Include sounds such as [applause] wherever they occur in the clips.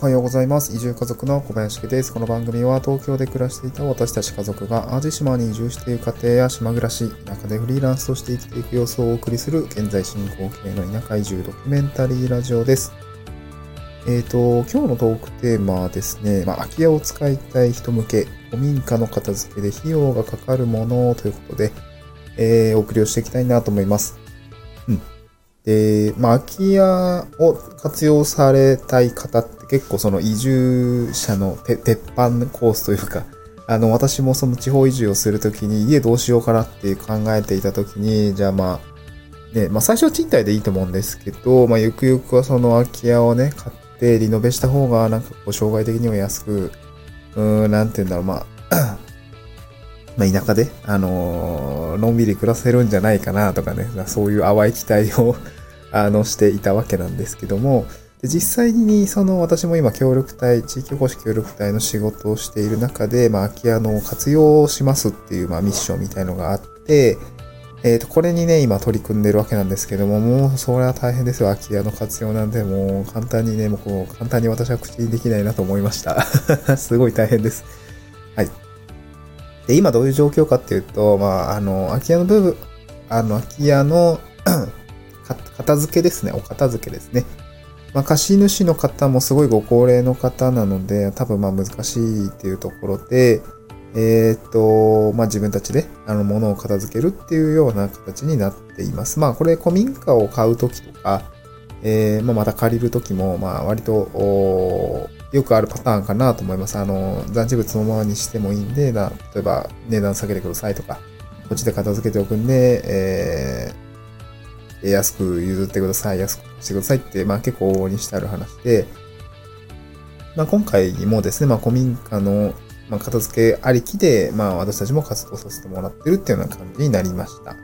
おはようございます。移住家族の小林家です。この番組は東京で暮らしていた私たち家族が淡路島に移住している家庭や島暮らし、田舎でフリーランスとして生きていく様子をお送りする現在進行形の田舎移住ドキュメンタリーラジオです。えっ、と、今日のトークテーマはですね、まあ、空き家を使いたい人向け、古民家の片付けで費用がかかるものということで、えーお送りをしていきたいなと思います。うん。で、まあ、空き家を活用されたい方って結構その移住者の鉄板コースというか、[laughs] あの、私もその地方移住をするときに家どうしようかなって考えていたときに、じゃあまあ、ね、まあ最初は賃貸でいいと思うんですけど、まあゆくゆくはその空き家をね、買ってリノベした方がなんかこう障害的にも安く、うーん、なんて言うんだろう、まあ、[coughs] まあ田舎で、あのーのんびり暮らせるんじゃないかなとかね、そういう淡い期待をあの、していたわけなんですけども、で実際に、その、私も今、協力隊、地域おこし協力隊の仕事をしている中で、まあ、空き家の活用をしますっていう、まあ、ミッションみたいのがあって、えっ、と、これにね、今取り組んでるわけなんですけども、もう、それは大変ですよ、空き家の活用なんで、もう、簡単にね、もう、こう、簡単に私は口にできないなと思いました。[laughs] すごい大変です。はい。で、今どういう状況かっていうと、まあ、あの、空き家の部分、あの、空き家の片付けですね。お片付けですね。まあ、貸主の方もすごいご高齢の方なので、多分まあ難しいっていうところで、えっ、と、まあ自分たちで、あの、物を片付けるっていうような形になっています。まあこれ古民家を買うときとか、えーまあまた借りるときも、まあ割と、よくあるパターンかなと思います。あの、残地物のままにしてもいいんで、な例えば値段下げてくださいとか、こっちで片付けておくんで、えー安く譲ってください、安くしてくださいって、まあ結構往々にしてある話で、まあ今回もですね、まあ古民家の、まあ、片付けありきで、まあ私たちも活動させてもらってるっていうような感じになりました。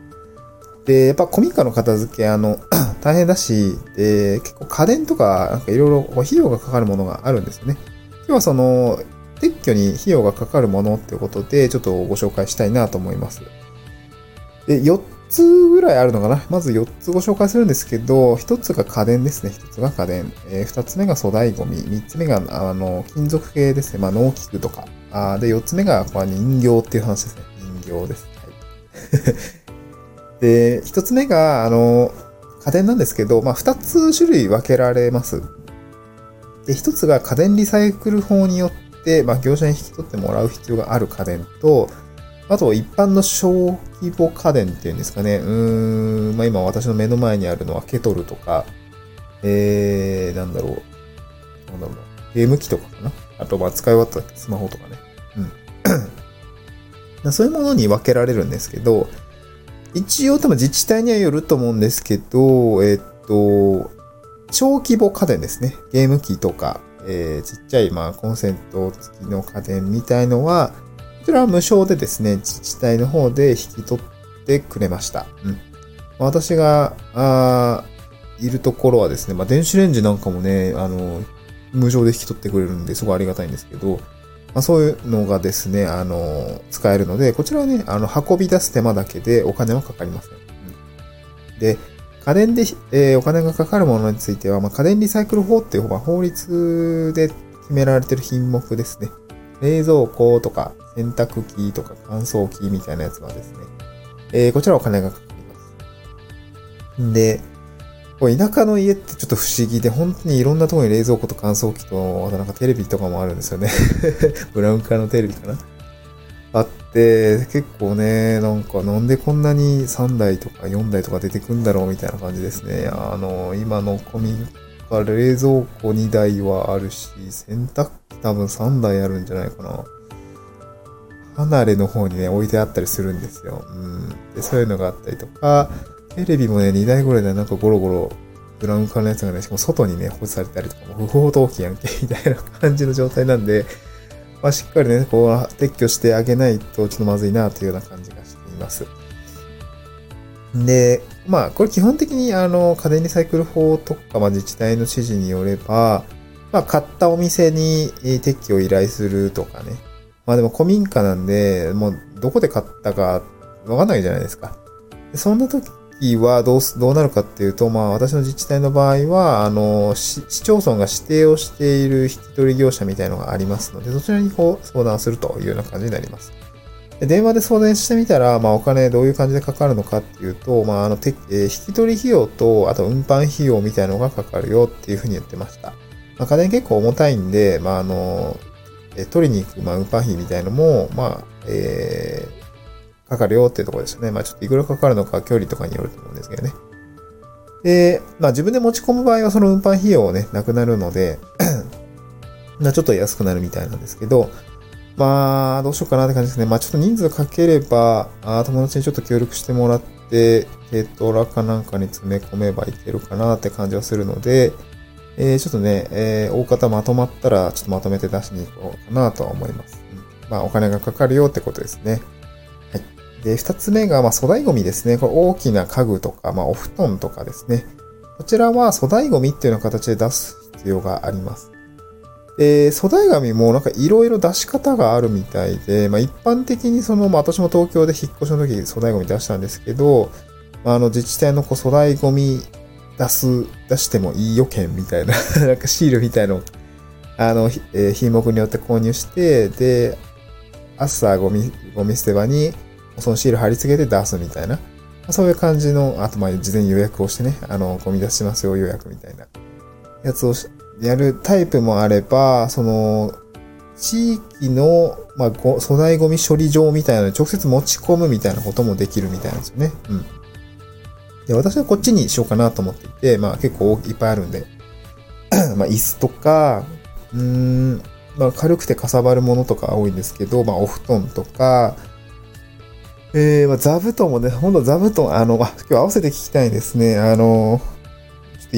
で、やっぱ古民家の片付け、あの、[clears throat] 大変だし、で、結構家電とか、なんかいろいろ費用がかかるものがあるんですよね。今日はその、撤去に費用がかかるものっていうことで、ちょっとご紹介したいなと思います。で、4つぐらいあるのかな？まず4つご紹介するんですけど、1つが家電ですね。1つが家電。えー、2つ目が粗大ゴミ。3つ目が、あの、金属系ですね。まあ、農機具とか。あで、4つ目が、これ人形っていう話ですね。人形です。はい。[laughs] で、1つ目が、あの、家電なんですけど、まあ、2つ種類分けられます。で、1つが家電リサイクル法によって、まあ、業者に引き取ってもらう必要がある家電と、あと、一般の小規模家電っていうんですかね。うーん、まあ今私の目の前にあるのはケトルとか、えー、なんだろう。なんだろう。ゲーム機とかかな。あと、まあ使い終わったスマホとかね。うん。[clears throat] そういうものに分けられるんですけど、一応多分自治体にはよると思うんですけど、えっと、小規模家電ですね。ゲーム機とか、えー、ちっちゃい、まあ、コンセント付きの家電みたいのは、こちらは無償でですね、自治体の方で引き取ってくれました。うん。私が、あいるところはですね、まあ、電子レンジなんかもね、あの、無償で引き取ってくれるんで、すごいありがたいんですけど、まあ、そういうのがですね、あの、使えるので、こちらはね、あの、運び出す手間だけでお金はかかりません。うん、で、家電で、えーお金がかかるものについては、まあ、家電リサイクル法っていう、まあ、法律で決められてる品目ですね。冷蔵庫とか洗濯機とか乾燥機みたいなやつはですね、えーこちらはお金がかかります。んで、こう田舎の家ってちょっと不思議で、本当にいろんなところに冷蔵庫と乾燥機と、あとなんかテレビとかもあるんですよね。[laughs] ブラウン管のテレビかな。あって、結構ね、なんかなんでこんなに3台とか4台とか出てくんだろうみたいな感じですね。あの、今の古民家、冷蔵庫2台はあるし、洗濯機多分3台あるんじゃないかな。離れの方にね、置いてあったりするんですよ。うん。で、そういうのがあったりとか、テレビもね、2台ぐらいでなんかゴロゴロ、ブラウン管のやつがね、しかも外にね、放置されたりとか、も不法投棄やんけ、[laughs] みたいな感じの状態なんで、まあ、しっかりね、こう、撤去してあげないとちょっとまずいな、というような感じがしています。で、まあ、これ基本的に、あの、家電リサイクル法とか、まあ、自治体の指示によれば、まあ、買ったお店に撤去を依頼するとかね。まあでも古民家なんで、もうどこで買ったかわかんないじゃないですか。そんな時時はどう、どうなるかっていうと、まあ私の自治体の場合は、あの、市町村が指定をしている引き取り業者みたいのがありますので、そちらにこう相談するというような感じになります。で電話で相談してみたら、まあお金どういう感じでかかるのかっていうと、まああの、えー、引き取り費用と、あと運搬費用みたいのがかかるよっていうふうに言ってました。まあ家電結構重たいんで、まああの、え取りに行く、まあ運搬費みたいのも、まあ、えー、かかるよっていうところですね。まあちょっといくらかかるのか距離とかによると思うんですけどね。で、まあ自分で持ち込む場合はその運搬費用をね、なくなるので [clears throat] まあちょっと安くなるみたいなんですけど、まあどうしようかなって感じですね。まあちょっと人数かければ、あ友達にちょっと協力してもらって、軽トラかなんかに詰め込めばいけるかなって感じはするので、えー、ちょっとね、えー、大方まとまったら、ちょっとまとめて出しに行こうかなとは思います。うん、まあお金がかかるよってことですね。はいで、二つ目が、まあ、粗大ゴミですね。これ大きな家具とか、まあ、お布団とかですね。こちらは粗大ゴミっていうような形で出す必要があります。で、粗大ゴミもなんかいろいろ出し方があるみたいで、まあ、一般的にその、まあ、私も東京で引っ越しの時粗大ゴミ出したんですけど、まあ、あの自治体のこう粗大ゴミ出す、出してもいい予見みたいな [laughs] なんかシールみたいのあの、えー、品目によって購入して、で、朝ゴミ、ゴミ捨て場にそのシール貼り付けて出すみたいな。そういう感じの、あとまあ事前予約をしてね、あの、ゴミ出しますよ予約みたいなやつをやるタイプもあれば、その、地域の、まあ、粗大ゴミ処理場みたいなのに直接持ち込むみたいなこともできるみたいなんですよね。うん。で、私はこっちにしようかなと思っていて、まあ結構いっぱいあるんで、[clears throat] まあ椅子とか、うーん、まあ軽くてかさばるものとか多いんですけど、まあお布団とか、えー、まあ、座布団もね、ほんと座布団、あの、今日合わせて聞きたいですね。あの、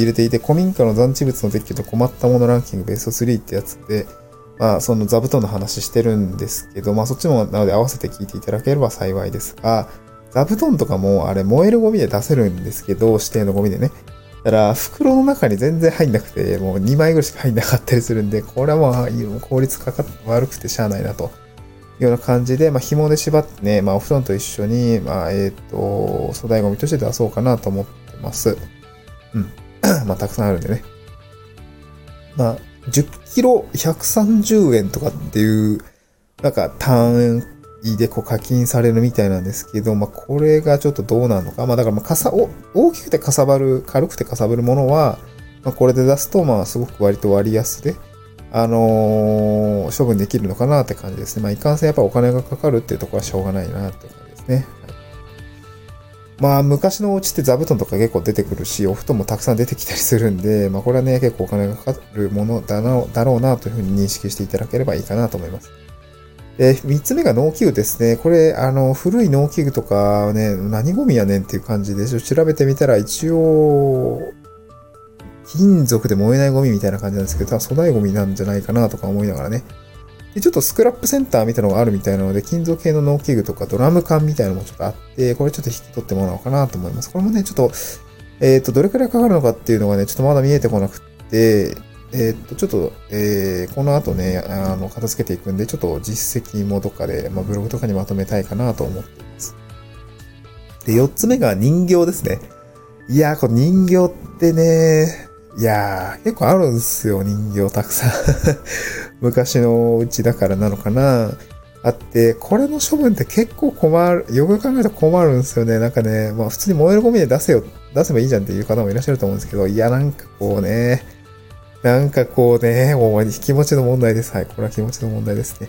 入れていて、古民家の残地物の撤去と困ったものランキングベスト3ってやつで、まあ、その座布団の話してるんですけど、まあ、そっちも、なので合わせて聞いていただければ幸いですが、座布団とかも、あれ、燃えるゴミで出せるんですけど、指定のゴミでね。だから、袋の中に全然入んなくて、もう2枚ぐらいしか入んなかったりするんで、これはまあ、効率かかっ悪くてしゃあないなと。いうような感じで、まあ、紐で縛ってね、まあ、お布団と一緒に、まあ、えっ、ー、と、粗大ゴミとして出そうかなと思ってます。うん。[clears throat] まあ、たくさんあるんでね。まあ、10キロ130円とかっていう、なんか単位でこう課金されるみたいなんですけど、まあ、これがちょっとどうなのか。まあ、だから、まあ、かさ、お、大きくてかさばる、軽くてかさばるものは、まあ、これで出すと、まあ、すごく割と割安で、あのー、処分できるのかなって感じですね。まあ、いかんせんやっぱお金がかかるっていうところはしょうがないなって感じですね。はい、まあ、昔のお家って座布団とか結構出てくるし、お布団もたくさん出てきたりするんで、[laughs] まあ、これはね、結構お金がかかるものだなだろうなというふうに認識していただければいいかなと思います。で、三つ目が農機具ですね。これ、あの、古い農機具とかね、何ゴミやねんっていう感じで、調べてみたら一応、金属で燃えないゴミみたいな感じなんですけど、多分粗大ゴミなんじゃないかなとか思いながらね。で、ちょっとスクラップセンターみたいなのがあるみたいなので、金属系の農機具とかドラム缶みたいなのもちょっとあって、これちょっと引き取ってもらおうかなと思います。これもね、ちょっと、えっ、ー、と、どれくらいかかるのかっていうのがね、ちょっとまだ見えてこなくて、えっ、ー、と、ちょっと、えー、この後ね、あの、片付けていくんで、ちょっと実績もどっかで、まあ、ブログとかにまとめたいかなと思っています。で、4つ目が人形ですね。いやー、これ人形ってね、いやー、結構あるんすよ、人形たくさん [laughs] 昔のうちだからなのかな。あって、これの処分って結構困る、よく考えると困るんですよね。なんかね、まあ普通に燃えるゴミで出せよ、出せばいいじゃんっていう方もいらっしゃると思うんですけど、いや、なんかこうね、なんかこうね、もう気持ちの問題です。はい。これは気持ちの問題ですね。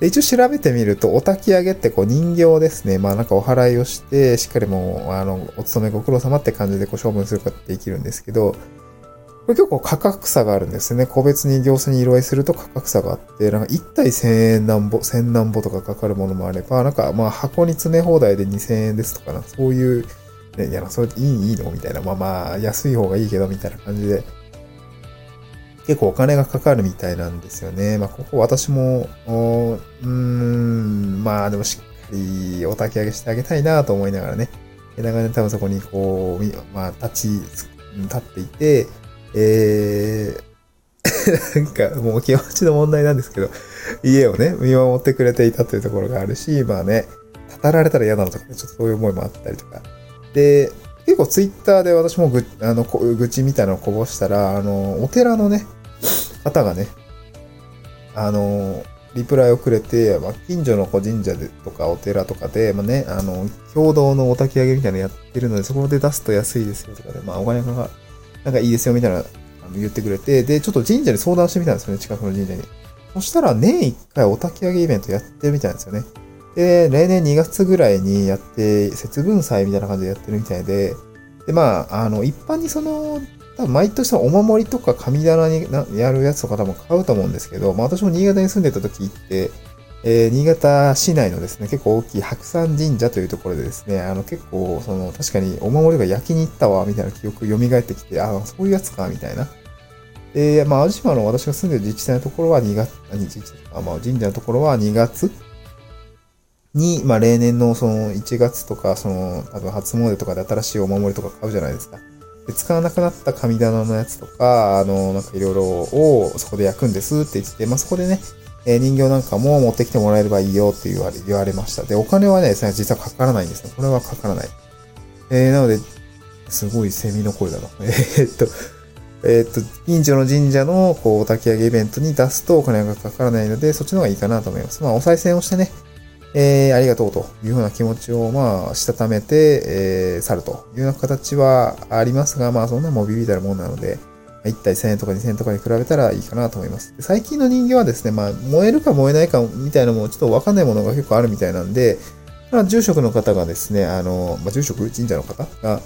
で一応調べてみると、お焚き上げってこう人形ですね。まあなんかお払いをして、しっかりもう、あの、お勤めご苦労様って感じでこう処分することができるんですけど、これ結構価格差があるんですね。個別に業者に色合いすると価格差があって、なんか1体1000円なんぼ、1000何ぼとかかかるものもあれば、なんかまあ箱に詰め放題で2000円ですとかな、そういう、ね、いや、それいい、いいの？みたいな。まあまあ、安い方がいいけど、みたいな感じで、結構お金がかかるみたいなんですよね。まあ、ここ私も、うーん、まあでもしっかりお焚き上げしてあげたいなと思いながらね、長年多分そこにこう、まあ、立ち、立っていて、えー、[laughs] なんかもう気持ちの問題なんですけど、家をね、見守ってくれていたというところがあるし、まあね、たられたら嫌なのとかね、ちょっとそういう思いもあったりとか。で、結構ツイッターで私もぐ、あの、愚痴みたいなのをこぼしたら、あの、お寺のね、方がね、あの、リプライをくれて、まあ、近所の神社でとかお寺とかで、まあね、あの、共同のお焚き上げみたいなのやってるので、そこで出すと安いですよとかで、まあ、お金が、なんかいいですよみたいな、あの言ってくれて、で、ちょっと神社に相談してみたんですよね、近くの神社に。そしたら、年1回お焚き上げイベントやってるみたいなんですよね。で、例年2月ぐらいにやって、節分祭みたいな感じでやってるみたいで、で、まあ、あの、一般にその、多分毎年お守りとか神棚にやるやつとか多分買うと思うんですけど、まあ私も新潟に住んでた時行って、えー、新潟市内のですね、結構大きい白山神社というところでですね、あの結構、その、確かにお守りが焼きに行ったわ、みたいな記憶蘇ってきて、ああ、そういうやつか、みたいな。で、まあ、淡路島の私が住んでる自治体のところは2月、自治あまあ、神社のところは2月に、まあ、例年のその1月とか、その、多分初詣とかで新しいお守りとか買うじゃないですか。で使わなくなった神棚のやつとか、あの、なんかいろいろをそこで焼くんですって言って、まあ、そこでね、え人形なんかも持ってきてもらえればいいよって言われ、言われました。で、お金はね、実はかからないんですね。これはかからない。えー、なので、すごいセミの声だな。[laughs] えー、っと、えー、っと、近所の神社の、こう、焚き上げイベントに出すとお金がかからないので、そっちの方がいいかなと思います。まあ、お賽銭をしてね、えー、ありがとうというような気持ちを、まあ、したためて、えー、去るというような形はありますが、まあ、そんなもうビビたるもんなので、1体1000円とか2000円とかに比べたらいいかなと思います。最近の人形はですね、まあ、燃えるか燃えないかみたいなのもちょっとわかんないものが結構あるみたいなんで、まあ、住職の方がですね、あの、まあ、住職神社の方が、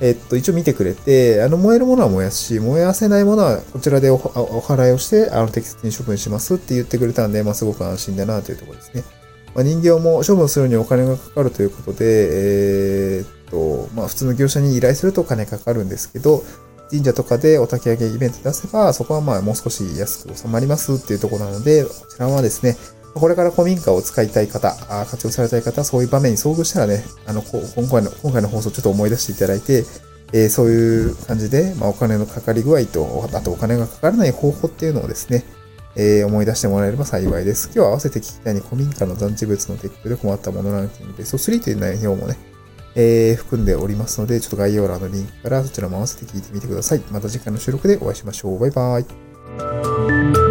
えっと、一応見てくれて、あの、燃えるものは燃やすし、燃やせないものはこちらでお払いをして、あの、適切に処分しますって言ってくれたんで、まあ、すごく安心だなというところですね。まあ、人形も処分するにお金がかかるということで、えー、っと、まあ、普通の業者に依頼するとお金かかるんですけど、神社とかでお焚き上げイベント出せば、そこはまあもう少し安く収まりますっていうところなので、こちらはですね、これから古民家を使いたい方、活用されたい方、そういう場面に遭遇したらね、あの、今回の、今回の放送ちょっと思い出していただいて、えー、そういう感じで、まあ、お金のかかり具合と、あとお金がかからない方法っていうのをですね、えー、思い出してもらえれば幸いです。今日は合わせて聞きたいに古民家の残地物の撤去で困ったものランキングベスト3という内容もね、えー、含んでおりますので、ちょっと概要欄のリンクからそちらも合わせて聞いてみてください。また次回の収録でお会いしましょう。バイバーイ。